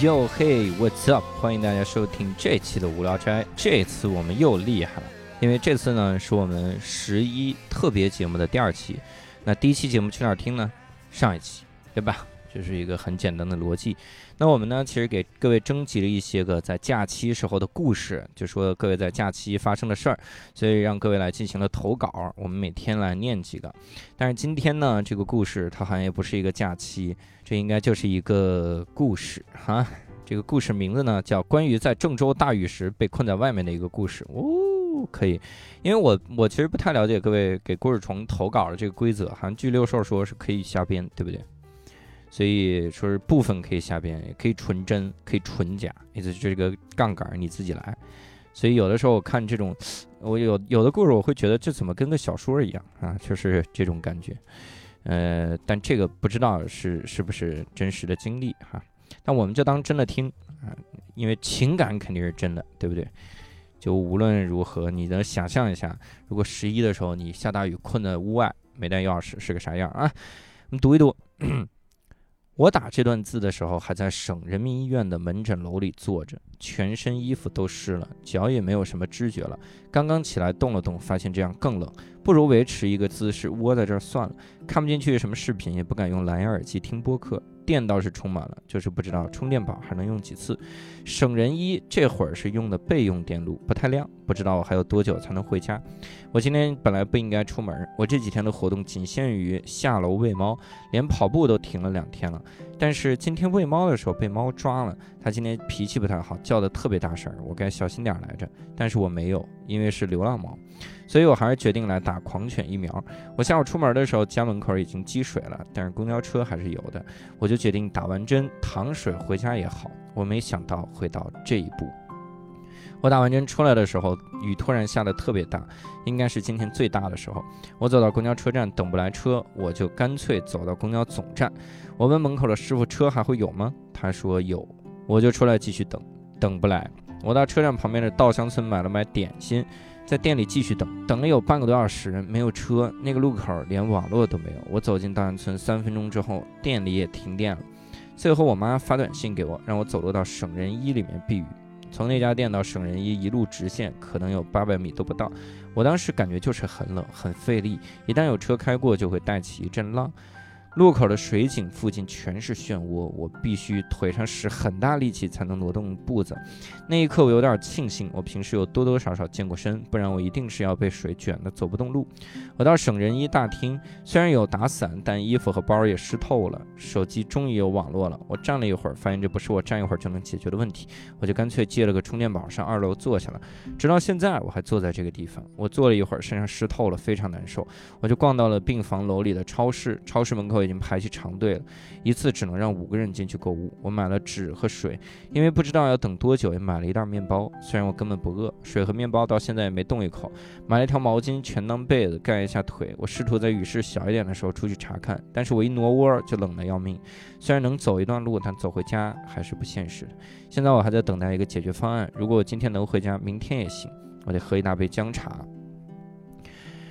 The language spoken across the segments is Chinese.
Yo, hey, what's up？欢迎大家收听这期的无聊斋。这次我们又厉害了，因为这次呢是我们十一特别节目的第二期。那第一期节目去哪儿听呢？上一期，对吧？这是一个很简单的逻辑。那我们呢，其实给各位征集了一些个在假期时候的故事，就说各位在假期发生的事儿，所以让各位来进行了投稿。我们每天来念几个。但是今天呢，这个故事它好像也不是一个假期，这应该就是一个故事哈。这个故事名字呢叫《关于在郑州大雨时被困在外面的一个故事》哦，可以。因为我我其实不太了解各位给故事虫投稿的这个规则，好像据六兽说是可以瞎编，对不对？所以说是部分可以瞎编，也可以纯真，可以纯假，意思是这个杠杆你自己来。所以有的时候我看这种，我有有的故事我会觉得这怎么跟个小说一样啊，就是这种感觉。呃，但这个不知道是是不是真实的经历哈，但我们就当真的听啊，因为情感肯定是真的，对不对？就无论如何，你能想象一下，如果十一的时候你下大雨困在屋外没带钥匙是个啥样啊？我们读一读。我打这段字的时候，还在省人民医院的门诊楼里坐着，全身衣服都湿了，脚也没有什么知觉了。刚刚起来动了动，发现这样更冷，不如维持一个姿势窝在这儿算了。看不进去什么视频，也不敢用蓝牙耳机听播客。电倒是充满了，就是不知道充电宝还能用几次。省人一这会儿是用的备用电路，不太亮，不知道我还有多久才能回家。我今天本来不应该出门，我这几天的活动仅限于下楼喂猫，连跑步都停了两天了。但是今天喂猫的时候被猫抓了，它今天脾气不太好，叫的特别大声，我该小心点来着。但是我没有，因为是流浪猫。所以我还是决定来打狂犬疫苗。我下午出门的时候，家门口已经积水了，但是公交车还是有的。我就决定打完针淌水回家也好。我没想到会到这一步。我打完针出来的时候，雨突然下得特别大，应该是今天最大的时候。我走到公交车站等不来车，我就干脆走到公交总站。我问门口的师傅：“车还会有吗？”他说有。我就出来继续等，等不来。我到车站旁边的稻香村买了买点心。在店里继续等，等了有半个多小时，没有车，那个路口连网络都没有。我走进稻香村，三分钟之后，店里也停电了。最后，我妈发短信给我，让我走路到省人医里面避雨。从那家店到省人医一路直线，可能有八百米都不到。我当时感觉就是很冷，很费力，一旦有车开过，就会带起一阵浪。路口的水井附近全是漩涡，我必须腿上使很大力气才能挪动步子。那一刻，我有点庆幸，我平时有多多少少健过身，不然我一定是要被水卷得走不动路。我到省人医大厅，虽然有打伞，但衣服和包也湿透了。手机终于有网络了，我站了一会儿，发现这不是我站一会儿就能解决的问题，我就干脆借了个充电宝上二楼坐下了。直到现在，我还坐在这个地方。我坐了一会儿，身上湿透了，非常难受。我就逛到了病房楼里的超市，超市门口。我已经排起长队了，一次只能让五个人进去购物。我买了纸和水，因为不知道要等多久，也买了一袋面包。虽然我根本不饿，水和面包到现在也没动一口。买了一条毛巾，全当被子盖一下腿。我试图在雨势小一点的时候出去查看，但是我一挪窝就冷得要命。虽然能走一段路，但走回家还是不现实。现在我还在等待一个解决方案。如果我今天能回家，明天也行。我得喝一大杯姜茶。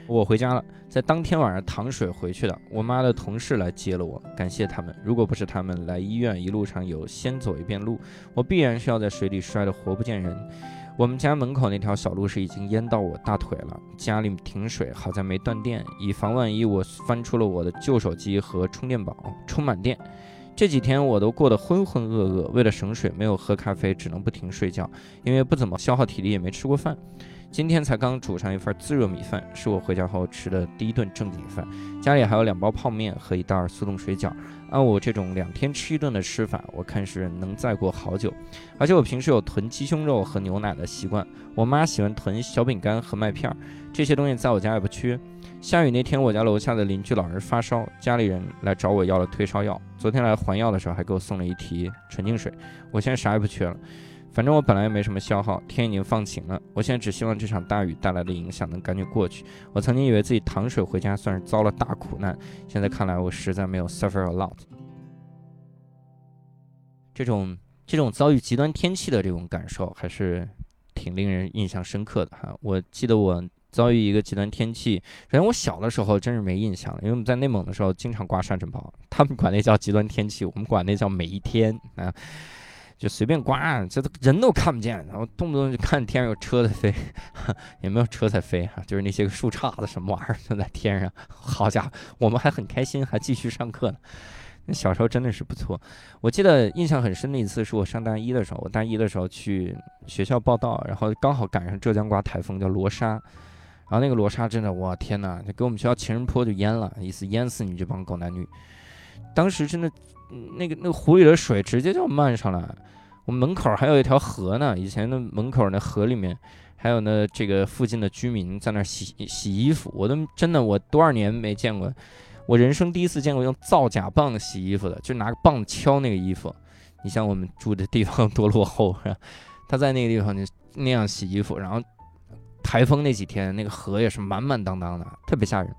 我回家了，在当天晚上淌水回去的。我妈的同事来接了我，感谢他们。如果不是他们来医院，一路上有先走一遍路，我必然是要在水里摔得活不见人。我们家门口那条小路是已经淹到我大腿了，家里停水，好在没断电。以防万一，我翻出了我的旧手机和充电宝，充满电。这几天我都过得浑浑噩噩，为了省水，没有喝咖啡，只能不停睡觉，因为不怎么消耗体力，也没吃过饭。今天才刚煮上一份自热米饭，是我回家后吃的第一顿正经饭。家里还有两包泡面和一袋速冻水饺。按我这种两天吃一顿的吃法，我看是能再过好久。而且我平时有囤鸡胸肉和牛奶的习惯，我妈喜欢囤小饼干和麦片儿，这些东西在我家也不缺。下雨那天，我家楼下的邻居老人发烧，家里人来找我要了退烧药。昨天来还药的时候，还给我送了一提纯净水。我现在啥也不缺了。反正我本来也没什么消耗，天已经放晴了。我现在只希望这场大雨带来的影响能赶紧过去。我曾经以为自己淌水回家算是遭了大苦难，现在看来我实在没有 suffer a lot。这种这种遭遇极端天气的这种感受还是挺令人印象深刻的哈。我记得我遭遇一个极端天气，首先我小的时候真是没印象了，因为我们在内蒙的时候经常刮沙尘暴，他们管那叫极端天气，我们管那叫每一天啊。就随便刮，这都人都看不见，然后动不动就看天上有车在飞，也没有车在飞哈，就是那些个树杈子什么玩意儿都在天上。好家伙，我们还很开心，还继续上课呢。那小时候真的是不错。我记得印象很深的一次是我上大一的时候，我大一的时候去学校报道，然后刚好赶上浙江刮台风叫罗莎，然后那个罗莎真的，我天哪，就给我们学校情人坡就淹了，意思淹死你这帮狗男女。当时真的，那个那个湖里的水直接就漫上来。我们门口还有一条河呢，以前的门口那河里面，还有呢这个附近的居民在那洗洗衣服，我都真的我多少年没见过，我人生第一次见过用造假棒洗衣服的，就拿个棒敲那个衣服。你像我们住的地方 多落后是吧？他在那个地方就那样洗衣服，然后台风那几天那个河也是满满当当的，特别吓人。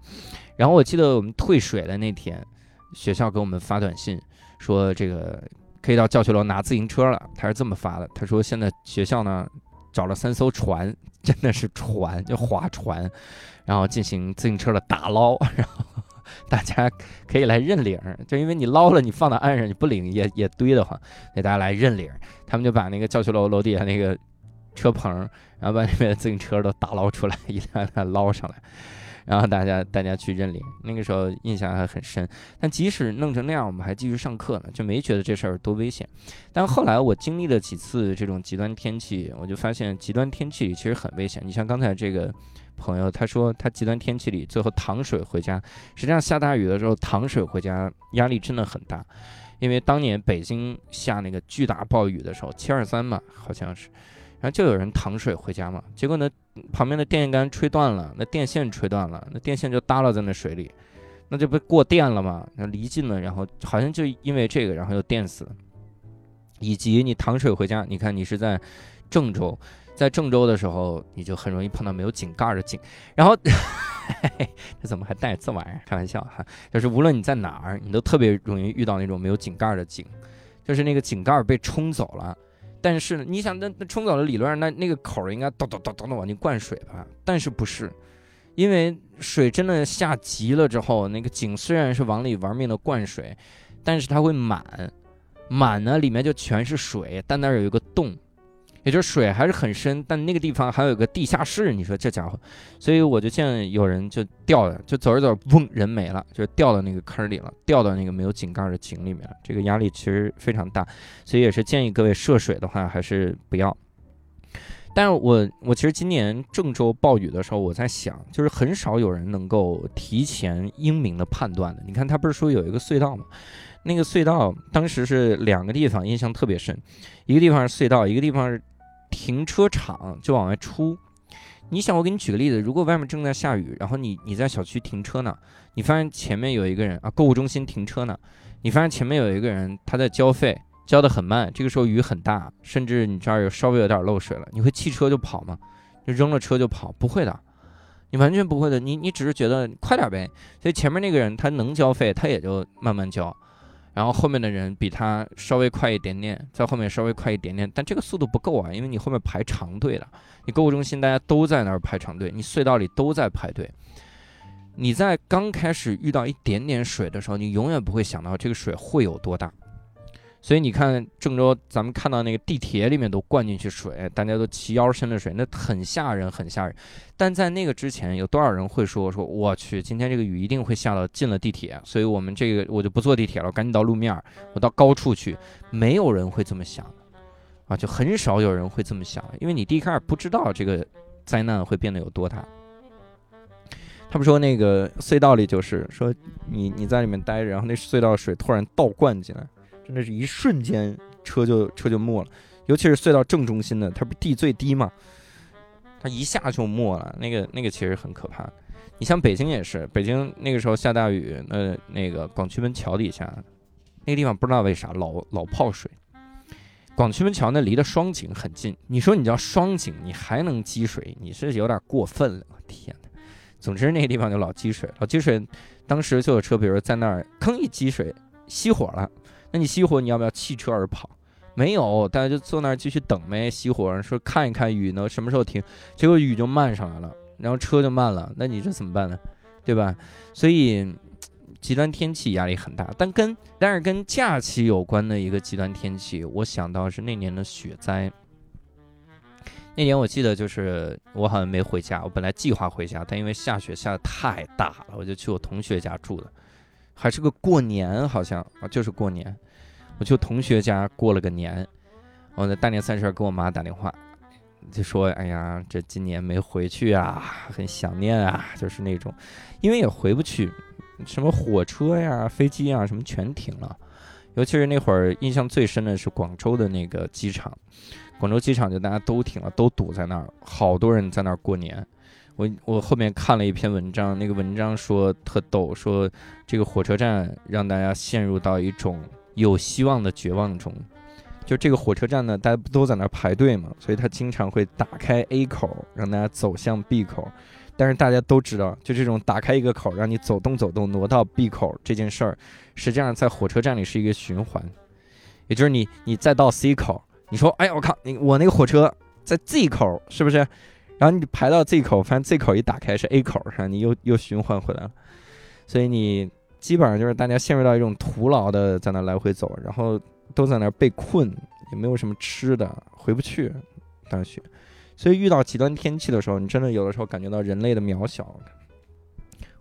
然后我记得我们退水的那天，学校给我们发短信说这个。可以到教学楼拿自行车了，他是这么发的。他说现在学校呢找了三艘船，真的是船，就划船，然后进行自行车的打捞，然后 大家可以来认领。就因为你捞了，你放到岸上，你不领也也堆得慌，所以大家来认领。他们就把那个教学楼楼底下那个车棚，然后把那边的自行车都打捞出来，一辆辆捞上来。然后大家大家去认领，那个时候印象还很深。但即使弄成那样，我们还继续上课呢，就没觉得这事儿多危险。但后来我经历了几次这种极端天气，我就发现极端天气里其实很危险。你像刚才这个朋友，他说他极端天气里最后淌水回家，实际上下大雨的时候淌水回家压力真的很大，因为当年北京下那个巨大暴雨的时候，七二三嘛，好像是。然后就有人淌水回家嘛，结果呢，旁边的电线杆吹断了，那电线吹断了，那电线就耷拉在那水里，那就不过电了嘛？那离近了，然后好像就因为这个，然后又电死了。以及你淌水回家，你看你是在郑州，在郑州的时候，你就很容易碰到没有井盖的井，然后这怎么还带这玩意儿？开玩笑哈，就是无论你在哪儿，你都特别容易遇到那种没有井盖的井，就是那个井盖被冲走了。但是呢，你想那那冲澡的，理论上那那个口应该咚咚咚咚咚往进灌水吧？但是不是，因为水真的下急了之后，那个井虽然是往里玩命的灌水，但是它会满，满呢里面就全是水，但那儿有一个洞。也就是水还是很深，但那个地方还有个地下室，你说这家伙，所以我就见有人就掉了，就走着走，嗡，人没了，就掉到那个坑里了，掉到那个没有井盖的井里面。这个压力其实非常大，所以也是建议各位涉水的话还是不要。但是我我其实今年郑州暴雨的时候，我在想，就是很少有人能够提前英明的判断的。你看他不是说有一个隧道吗？那个隧道当时是两个地方，印象特别深，一个地方是隧道，一个地方是。停车场就往外出，你想我给你举个例子，如果外面正在下雨，然后你你在小区停车呢，你发现前面有一个人啊，购物中心停车呢，你发现前面有一个人他在交费，交的很慢，这个时候雨很大，甚至你这儿有稍微有点漏水了，你会弃车就跑吗？就扔了车就跑？不会的，你完全不会的，你你只是觉得快点呗，所以前面那个人他能交费，他也就慢慢交。然后后面的人比他稍微快一点点，在后面稍微快一点点，但这个速度不够啊，因为你后面排长队了。你购物中心大家都在那儿排长队，你隧道里都在排队。你在刚开始遇到一点点水的时候，你永远不会想到这个水会有多大。所以你看郑州，咱们看到那个地铁里面都灌进去水，大家都齐腰深的水，那很吓人，很吓人。但在那个之前，有多少人会说说我去，今天这个雨一定会下到进了地铁，所以我们这个我就不坐地铁了，赶紧到路面，我到高处去。没有人会这么想的，啊，就很少有人会这么想，因为你第一开始不知道这个灾难会变得有多大。他们说那个隧道里就是说你你在里面待着，然后那隧道水突然倒灌进来。那是一瞬间，车就车就没了，尤其是隧道正中心的，它不地最低嘛，它一下就没了。那个那个其实很可怕。你像北京也是，北京那个时候下大雨，那那个广渠门桥底下那个地方不知道为啥老老泡水。广渠门桥那离的双井很近，你说你叫双井，你还能积水，你是有点过分了。天哪！总之那个地方就老积水，老积水，当时就有车，比如在那儿坑一积水熄火了。那你熄火，你要不要弃车而跑？没有，大家就坐那儿继续等呗。熄火，说看一看雨呢什么时候停，结果雨就漫上来了，然后车就慢了。那你这怎么办呢？对吧？所以极端天气压力很大，但跟但是跟假期有关的一个极端天气，我想到是那年的雪灾。那年我记得就是我好像没回家，我本来计划回家，但因为下雪下的太大了，我就去我同学家住了，还是个过年，好像啊就是过年，我去同学家过了个年。我在大年三十给我妈打电话，就说：“哎呀，这今年没回去啊，很想念啊，就是那种，因为也回不去，什么火车呀、飞机啊，什么全停了。尤其是那会儿，印象最深的是广州的那个机场，广州机场就大家都停了，都堵在那儿，好多人在那儿过年。我我后面看了一篇文章，那个文章说特逗，说这个火车站让大家陷入到一种有希望的绝望中。”就这个火车站呢，大家不都在那儿排队嘛，所以他经常会打开 A 口，让大家走向 B 口。但是大家都知道，就这种打开一个口，让你走动走动，挪到 B 口这件事儿，实际上在火车站里是一个循环。也就是你，你再到 C 口，你说，哎呀，我靠，你我那个火车在 Z 口，是不是？然后你排到 Z 口，发现 Z 口一打开是 A 口，是吧？你又又循环回来了。所以你基本上就是大家陷入到一种徒劳的在那来回走，然后。都在那被困，也没有什么吃的，回不去大学，所以遇到极端天气的时候，你真的有的时候感觉到人类的渺小。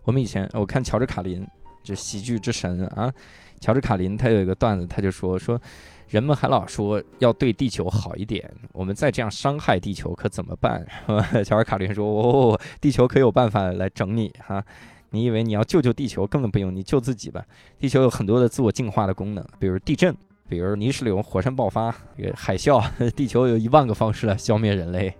我们以前我看乔治卡林，这喜剧之神啊，乔治卡林他有一个段子，他就说说人们还老说要对地球好一点，我们再这样伤害地球可怎么办？乔尔卡林说哦，地球可有办法来整你哈。你以为你要救救地球，根本不用，你救自己吧。地球有很多的自我净化的功能，比如地震。比如泥石流、火山爆发、海啸，地球有一万个方式来消灭人类，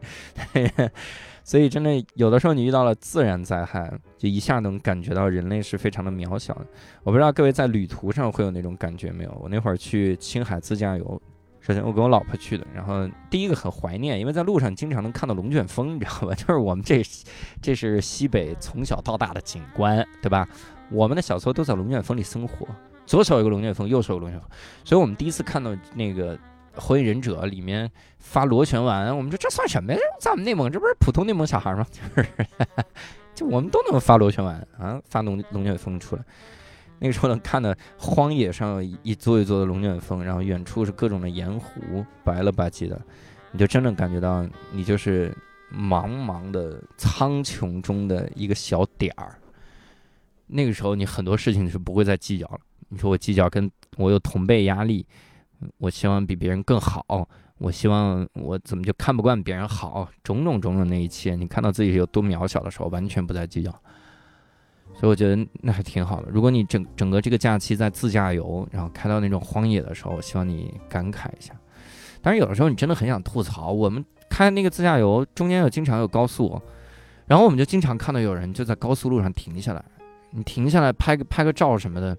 所以真的有的时候你遇到了自然灾害，就一下能感觉到人类是非常的渺小的。我不知道各位在旅途上会有那种感觉没有？我那会儿去青海自驾游，首先我跟我老婆去的，然后第一个很怀念，因为在路上经常能看到龙卷风，你知道吧？就是我们这这是西北从小到大的景观，对吧？我们的小时候都在龙卷风里生活。左手有个龙卷风，右手有龙卷风，所以我们第一次看到那个《火影忍者》里面发螺旋丸，我们说这算什么呀？在我们内蒙，这不是普通内蒙小孩吗？就是，就我们都能发螺旋丸啊，发龙龙卷风出来。那个时候能看到荒野上有一座一座的龙卷风，然后远处是各种的盐湖，白了吧唧的，你就真的感觉到你就是茫茫的苍穹中的一个小点儿。那个时候你很多事情是不会再计较了。你说我计较，跟我有同辈压力，我希望比别人更好，我希望我怎么就看不惯别人好，种种种种那一切，你看到自己有多渺小的时候，完全不再计较。所以我觉得那还挺好的。如果你整整个这个假期在自驾游，然后开到那种荒野的时候，希望你感慨一下。但是有的时候你真的很想吐槽，我们开那个自驾游中间有经常有高速，然后我们就经常看到有人就在高速路上停下来，你停下来拍个拍个照什么的。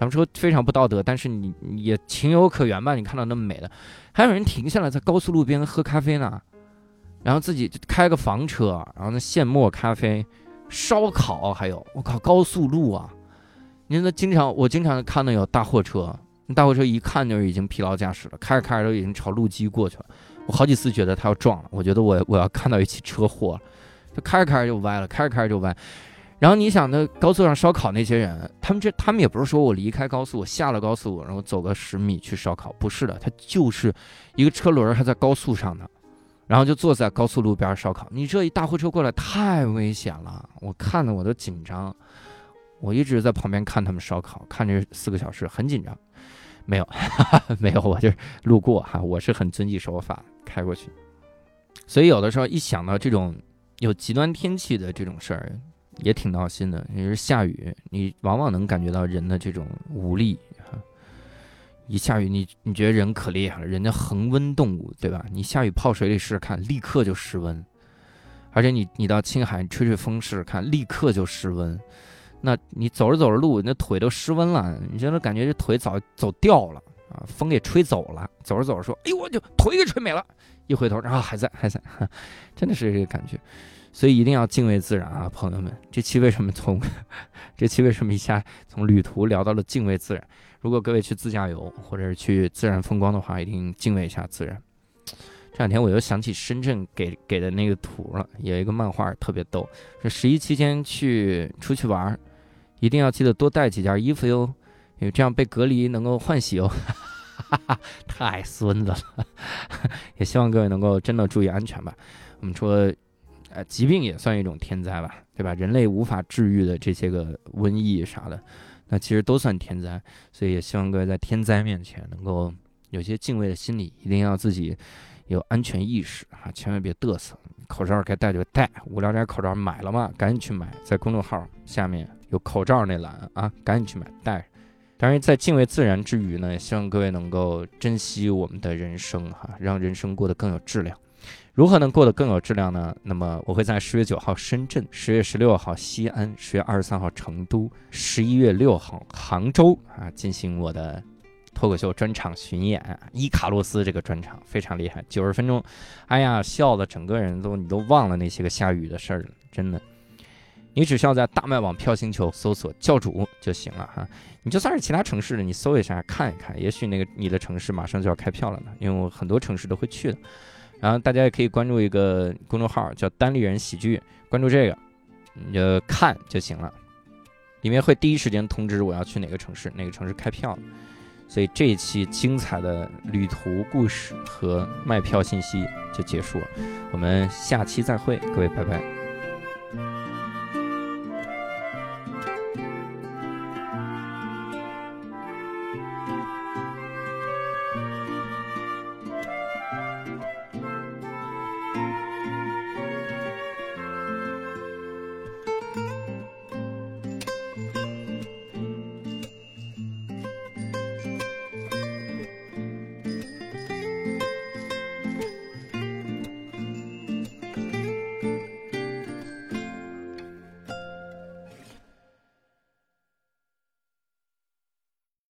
咱们说非常不道德，但是你也情有可原吧？你看到那么美的，还有人停下来在高速路边喝咖啡呢，然后自己开个房车，然后那现磨咖啡、烧烤，还有我靠高速路啊！你那经常我经常看到有大货车，大货车一看就是已经疲劳驾驶了，开着开着都已经朝路基过去了。我好几次觉得他要撞了，我觉得我我要看到一起车祸了，就开着开着就歪了，开着开着就歪。然后你想，那高速上烧烤那些人，他们这他们也不是说我离开高速，我下了高速，然后走个十米去烧烤，不是的，他就是一个车轮还在高速上呢，然后就坐在高速路边烧烤。你这一大货车过来太危险了，我看的我都紧张，我一直在旁边看他们烧烤，看这四个小时很紧张。没有，没有，我就路过哈，我是很遵纪守法开过去。所以有的时候一想到这种有极端天气的这种事儿。也挺闹心的，你是下雨，你往往能感觉到人的这种无力。一下雨，你你觉得人可厉害了，人家恒温动物对吧？你下雨泡水里试试看，立刻就失温。而且你你到青海吹吹风试试看，立刻就失温。那你走着走着路，那腿都失温了，你真的感觉这腿早走掉了啊，风给吹走了。走着走着说，哎呦我就腿给吹没了，一回头然后还在还在，真的是这个感觉。所以一定要敬畏自然啊，朋友们！这期为什么从 这期为什么一下从旅途聊到了敬畏自然？如果各位去自驾游或者是去自然风光的话，一定敬畏一下自然。这两天我又想起深圳给给的那个图了，有一个漫画特别逗，说十一期间去出去玩，一定要记得多带几件衣服哟，因为这样被隔离能够换洗哦。太孙子了，也希望各位能够真的注意安全吧。我们说，呃，疾病也算一种天灾吧，对吧？人类无法治愈的这些个瘟疫啥的，那其实都算天灾。所以也希望各位在天灾面前能够有些敬畏的心理，一定要自己有安全意识啊，千万别嘚瑟。口罩该戴就戴，无聊点口罩买了吗？赶紧去买，在公众号下面有口罩那栏啊，赶紧去买戴。当然，在敬畏自然之余呢，也希望各位能够珍惜我们的人生哈，让人生过得更有质量。如何能过得更有质量呢？那么我会在十月九号深圳，十月十六号西安，十月二十三号成都，十一月六号杭州啊，进行我的脱口秀专场巡演。伊卡洛斯这个专场非常厉害，九十分钟，哎呀，笑的整个人都你都忘了那些个下雨的事儿了，真的。你只需要在大麦网票星球搜索教主就行了哈。你就算是其他城市的，你搜一下看一看，也许那个你的城市马上就要开票了呢，因为我很多城市都会去的。然后大家也可以关注一个公众号叫单立人喜剧，关注这个，你就看就行了，里面会第一时间通知我要去哪个城市，哪个城市开票。所以这一期精彩的旅途故事和卖票信息就结束了，我们下期再会，各位拜拜。